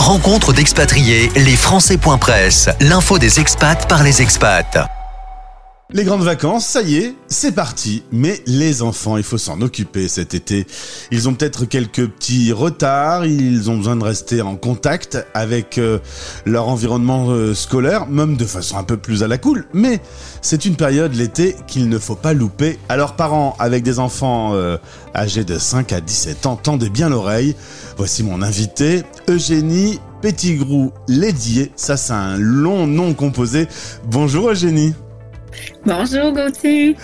Rencontre d'expatriés, les Français.press, l'info des expats par les expats. Les grandes vacances, ça y est, c'est parti. Mais les enfants, il faut s'en occuper cet été. Ils ont peut-être quelques petits retards, ils ont besoin de rester en contact avec euh, leur environnement euh, scolaire, même de façon un peu plus à la cool. Mais c'est une période, l'été, qu'il ne faut pas louper. Alors parents avec des enfants euh, âgés de 5 à 17 ans, tendez bien l'oreille. Voici mon invité, Eugénie Petitgrou Lédier. Ça, c'est un long nom composé. Bonjour Eugénie. Bonjour Gauthier.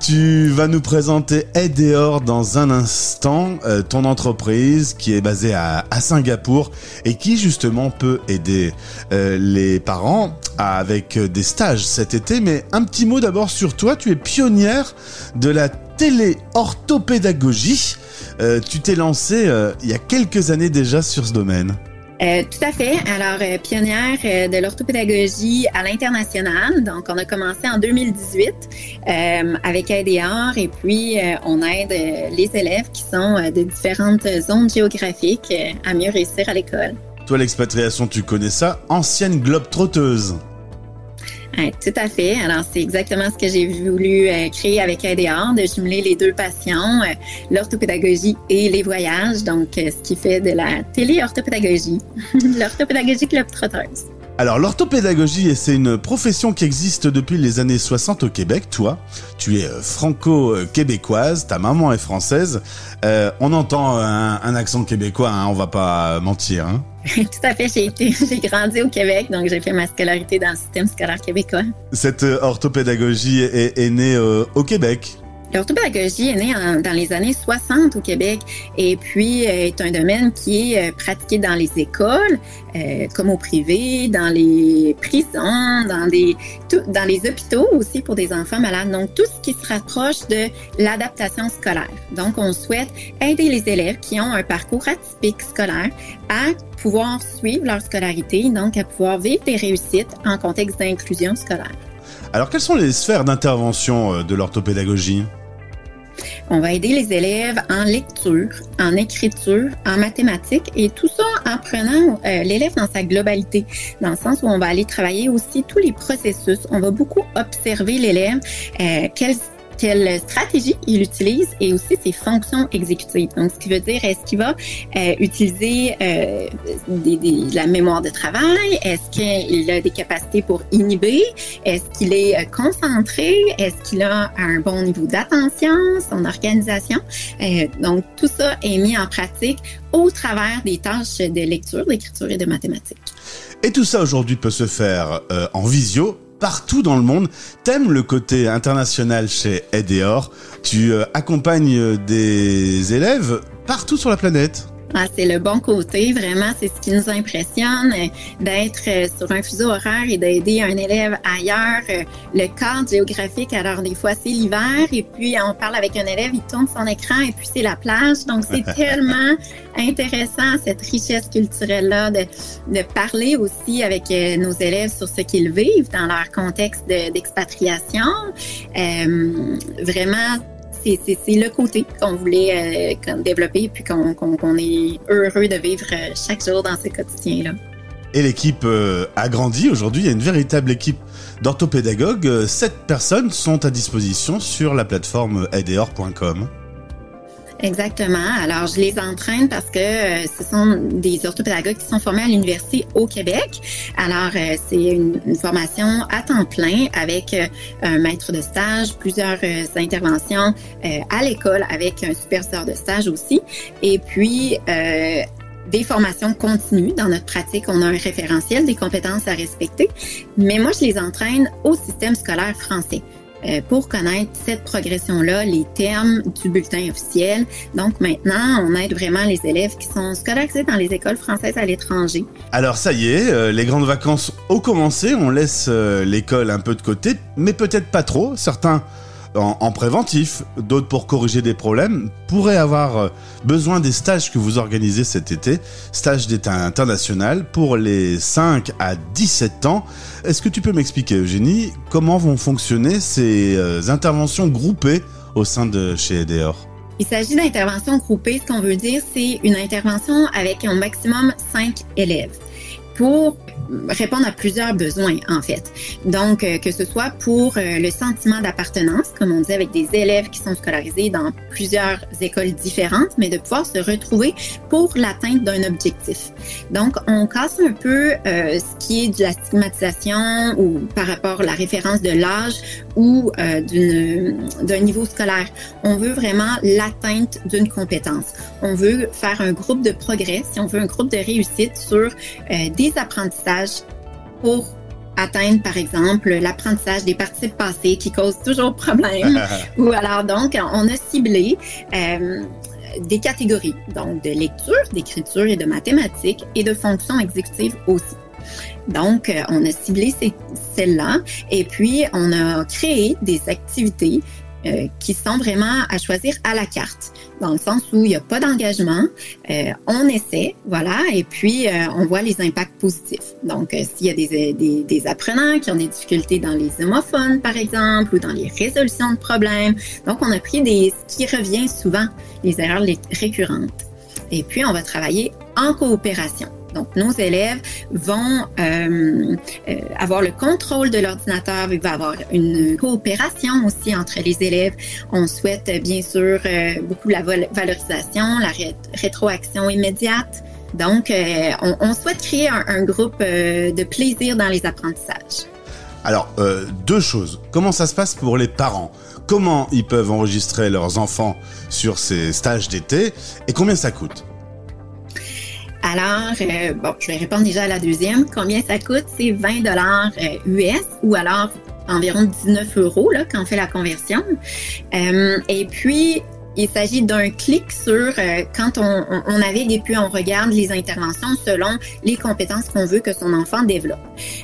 Tu vas nous présenter Edeor dans un instant, euh, ton entreprise qui est basée à, Singapour et qui justement peut aider euh, les parents avec des stages cet été. Mais un petit mot d'abord sur toi, tu es pionnière de la télé-orthopédagogie. Euh, tu t'es lancée il y a quelques années déjà sur ce domaine. Euh, tout à fait. Alors, euh, pionnière euh, de l'orthopédagogie à l'international. Donc, on a commencé en 2018 avec ADR et puis on aide les élèves qui sont de différentes zones géographiques à mieux réussir à l'école. Toi, l'expatriation, tu connais ça? Ancienne globe trotteuse tout à fait. Alors, c'est exactement ce que j'ai voulu euh, créer avec ADR, de jumeler les deux passions, euh, l'orthopédagogie et les voyages. Donc, euh, ce qui fait de la télé-orthopédagogie, l'orthopédagogie club trotteuse. Alors l'orthopédagogie, c'est une profession qui existe depuis les années 60 au Québec. Toi, tu es franco-québécoise, ta maman est française. on entend un, accent québécois, hein, on va pas mentir. Hein. Tout à fait. J'ai été, j'ai grandi au Québec, donc j'ai fait ma scolarité dans le système scolaire québécois. Cette euh, orthopédagogie est, née euh, au Québec. L'orthopédagogie est née dans les années 60 au Québec et puis euh, est un domaine qui est euh, pratiqué dans les écoles, euh, comme au privé, dans les prisons, dans dans les hôpitaux aussi pour des enfants malades. Donc, tout ce qui se rapproche de l'adaptation scolaire. Donc, on souhaite aider les élèves qui ont un parcours atypique scolaire à pouvoir suivre leur scolarité, donc à pouvoir vivre des réussites en contexte d'inclusion scolaire. Alors, quelles sont les sphères d'intervention de l'orthopédagogie? On va aider les élèves en lecture, en écriture, en mathématiques et tout ça en prenant euh, l'élève dans sa globalité, dans le sens où on va aller travailler aussi tous les processus. On va beaucoup observer l'élève, euh, quelle stratégie il utilise et aussi ses fonctions exécutives. Donc, ce qui veut dire, est-ce qu'il va euh, utiliser euh, des, la mémoire de travail? Est-ce qu'il a des capacités pour inhiber? Est-ce qu'il est euh, concentré? Est-ce qu'il a un bon niveau d'attention, son organisation? Donc, tout ça est mis en pratique au travers des tâches de lecture, d'écriture et de mathématiques. Et tout ça aujourd'hui peut se faire en visio partout dans le monde. T'aimes le côté international chez Edeor. Tu euh, accompagnes des élèves partout sur la planète? Ah, c'est le bon côté, vraiment, c'est ce qui nous impressionne, euh, d'être euh, sur un fuseau horaire et d'aider un élève ailleurs. Euh, le cadre géographique, alors des fois c'est l'hiver et puis on parle avec un élève, il tourne son écran et puis c'est la plage. Donc c'est tellement intéressant cette richesse culturelle-là de, de parler aussi avec nos élèves sur ce qu'ils vivent dans leur contexte d'expatriation. vraiment, c'est le côté qu'on voulait euh, développer puis qu'on est heureux de vivre euh, chaque jour dans ce quotidien-là. Et l'équipe euh, a grandi. Aujourd'hui, il y a une véritable équipe d'orthopédagogues. Sept personnes sont à disposition sur la plateforme aideor.com. Exactement. Alors, je les entraîne parce que euh, ce sont des orthopédagogues qui sont formés à l'université au Québec. Alors, euh, c'est une, formation à temps plein avec euh, un maître de stage, plusieurs interventions à l'école avec un superviseur de stage aussi. Et puis, des formations continues dans notre pratique. On a un référentiel des compétences à respecter, mais moi, je les entraîne au système scolaire français. Euh, pour connaître cette progression-là, les termes du bulletin officiel. Donc maintenant, on aide vraiment les élèves qui sont scolarisés dans les écoles françaises à l'étranger. Alors ça y est, euh, les grandes vacances ont commencé, on laisse euh, l'école un peu de côté, mais peut-être pas trop. Certains en, préventif, d'autres pour corriger des problèmes, pourraient avoir euh, besoin des stages que vous organisez cet été, stages d'état international pour les 5 à 17 ans. Est-ce que tu peux m'expliquer, Eugénie, comment vont fonctionner ces euh, interventions groupées au sein de chez EDEOR Il s'agit d'intervention groupée. Ce qu'on veut dire, c'est une intervention avec un maximum cinq élèves pour répondre à plusieurs besoins, en fait. Donc, euh, que ce soit pour euh, le sentiment d'appartenance, comme on dit, avec des élèves qui sont scolarisés dans plusieurs écoles différentes, mais de pouvoir se retrouver pour l'atteinte d'un objectif. Donc, on casse un peu euh, ce qui est de la stigmatisation ou par rapport à la référence de l'âge ou d'un niveau scolaire. On veut vraiment l'atteinte d'une compétence. On veut faire un groupe de progrès, si on veut un groupe de réussite sur des apprentissages pour atteindre, par exemple, l'apprentissage des participes passés qui causent toujours problème. Ou alors, donc, on a ciblé euh, des catégories, donc de lecture, d'écriture et de mathématiques et de fonctions exécutives aussi. Donc, euh, on a ciblé celles-là et puis on a créé des activités euh, qui sont vraiment à choisir à la carte, dans le sens où il n'y a pas d'engagement, euh, on essaie, voilà, et puis euh, on voit les impacts positifs. Donc, s'il y a des, des, des, apprenants qui ont des difficultés dans les homophones, par exemple, ou dans les résolutions de problèmes, donc on a pris des, ce qui revient souvent, les erreurs récurrentes. Et puis, on va travailler en coopération. Donc, nos élèves vont euh, euh, avoir le contrôle de l'ordinateur. Il va y avoir une coopération aussi entre les élèves. On souhaite bien sûr euh, beaucoup la valorisation, la rétroaction immédiate. Donc, on, souhaite créer un, groupe de plaisir dans les apprentissages. Alors, deux choses. Comment ça se passe pour les parents? Comment ils peuvent enregistrer leurs enfants sur ces stages d'été? Et combien ça coûte? Alors, euh, bon, je vais répondre déjà à la deuxième. Combien ça coûte? C'est 20 dollars US euh, ou alors environ 19 euros là, quand on fait la conversion. Euh, et puis, il s'agit d'un clic sur euh, quand on, on, navigue et puis on regarde les interventions selon les compétences qu'on veut que son enfant développe.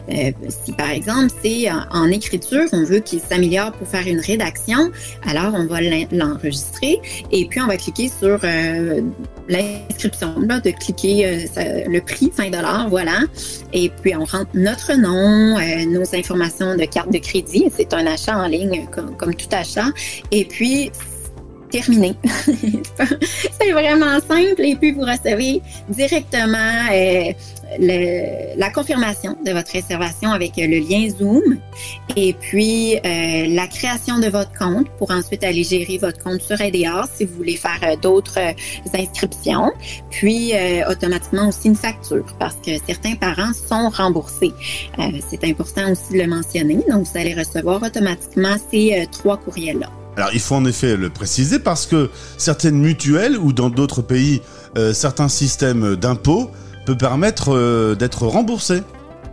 Euh, si par exemple c'est en, écriture, on veut qu'il s'améliore pour faire une rédaction, alors on va l'enregistrer et puis on va cliquer sur euh, l'inscription, de cliquer le prix 20 dollars, voilà. Et puis on rentre notre nom, nos informations de carte de crédit. C'est un achat en ligne comme, comme tout achat. Et puis terminé. c'est vraiment simple et puis vous recevez directement euh, la confirmation de votre réservation avec le lien Zoom et puis euh, la création de votre compte pour ensuite aller gérer votre compte sur ADR si vous voulez faire euh, d'autres inscriptions. Puis automatiquement aussi une facture parce que certains parents sont remboursés. c'est important aussi de le mentionner. Donc vous allez recevoir automatiquement ces trois courriels-là. Alors il faut en effet le préciser parce que certaines mutuelles ou dans d'autres pays, euh, certains systèmes d'impôts peuvent permettre euh, d'être remboursés.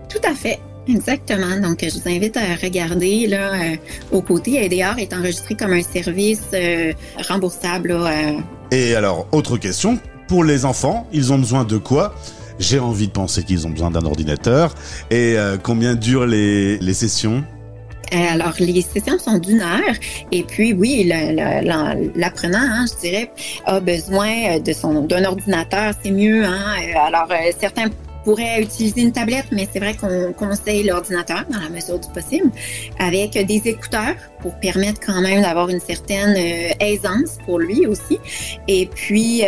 Tout à fait. Exactement. Donc, je vous invite à regarder là euh, au côté. ADR est enregistré comme un service remboursable. Et alors, autre question pour les enfants, ils ont besoin de quoi? J'ai envie de penser qu'ils ont besoin d'un ordinateur. Et combien durent les, les sessions? euh, alors, les sessions sont d'une heure. Et puis, oui, l'apprenant, hein, je dirais, a besoin son d'un ordinateur, c'est mieux. Hein? Euh, alors, euh, certains pourraient utiliser une tablette, mais c'est vrai qu'on conseille l'ordinateur dans la mesure du possible, avec des écouteurs pour permettre quand même d'avoir une certaine aisance pour lui aussi. Et puis,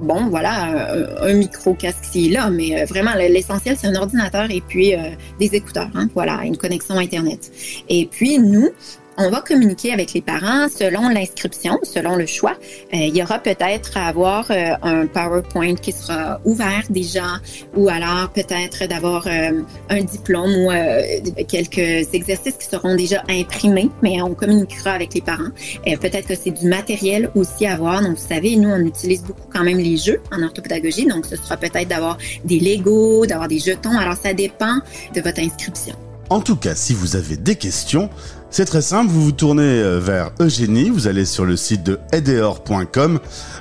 bon, voilà, un, micro-casque ici là, mais euh, vraiment, l'essentiel, c'est un ordinateur et puis euh, des écouteurs, hein, voilà, une connexion Internet. Et puis, nous, on va communiquer avec les parents selon l'inscription, selon le choix. Euh, il y aura peut-être à avoir euh, un PowerPoint qui sera ouvert déjà, ou alors peut-être d'avoir euh, un diplôme ou quelques exercices qui seront déjà imprimés, mais on communiquera avec les parents. peut-être que c'est du matériel aussi à voir. Donc, vous savez, nous, on utilise beaucoup quand même les jeux en orthopédagogie. Donc, ce sera peut-être d'avoir des Legos, d'avoir des jetons. Alors, ça dépend de votre inscription. En tout cas, si vous avez des questions, c'est très simple, vous vous tournez euh, vers Eugénie, vous allez sur le site de edeor.com.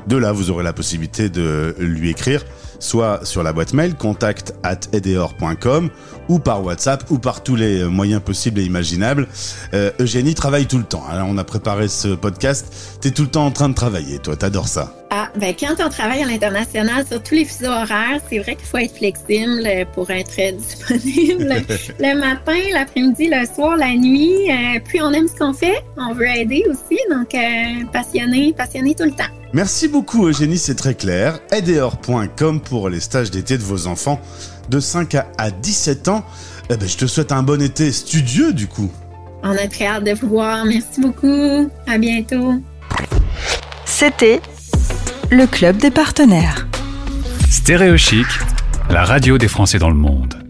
De là, vous aurez la possibilité de lui écrire soit sur la boîte mail contact at edeor.com ou par WhatsApp ou par tous les moyens possibles et imaginables. Euh, Eugénie travaille tout le temps. Alors, on a préparé ce podcast. T'es tout le temps en train de travailler, toi. T'adores ça. Ah, ben quand on travaille à l'international sur tous les fuseaux horaires, c'est vrai qu'il faut être flexible pour être disponible le matin, l'après-midi, le soir, la nuit. Euh, puis on aime ce qu'on fait, on veut aider aussi, donc euh, passionné, passionné tout le temps. Merci beaucoup Eugénie, c'est très clair. Aideor.com pour les stages d'été de vos enfants de 5 à 17 ans. Eh ben, je te souhaite un bon été studieux du coup. On a très hâte de vous voir. Merci beaucoup. À bientôt. C'était le club des partenaires. Stéréochic, la radio des Français dans le monde.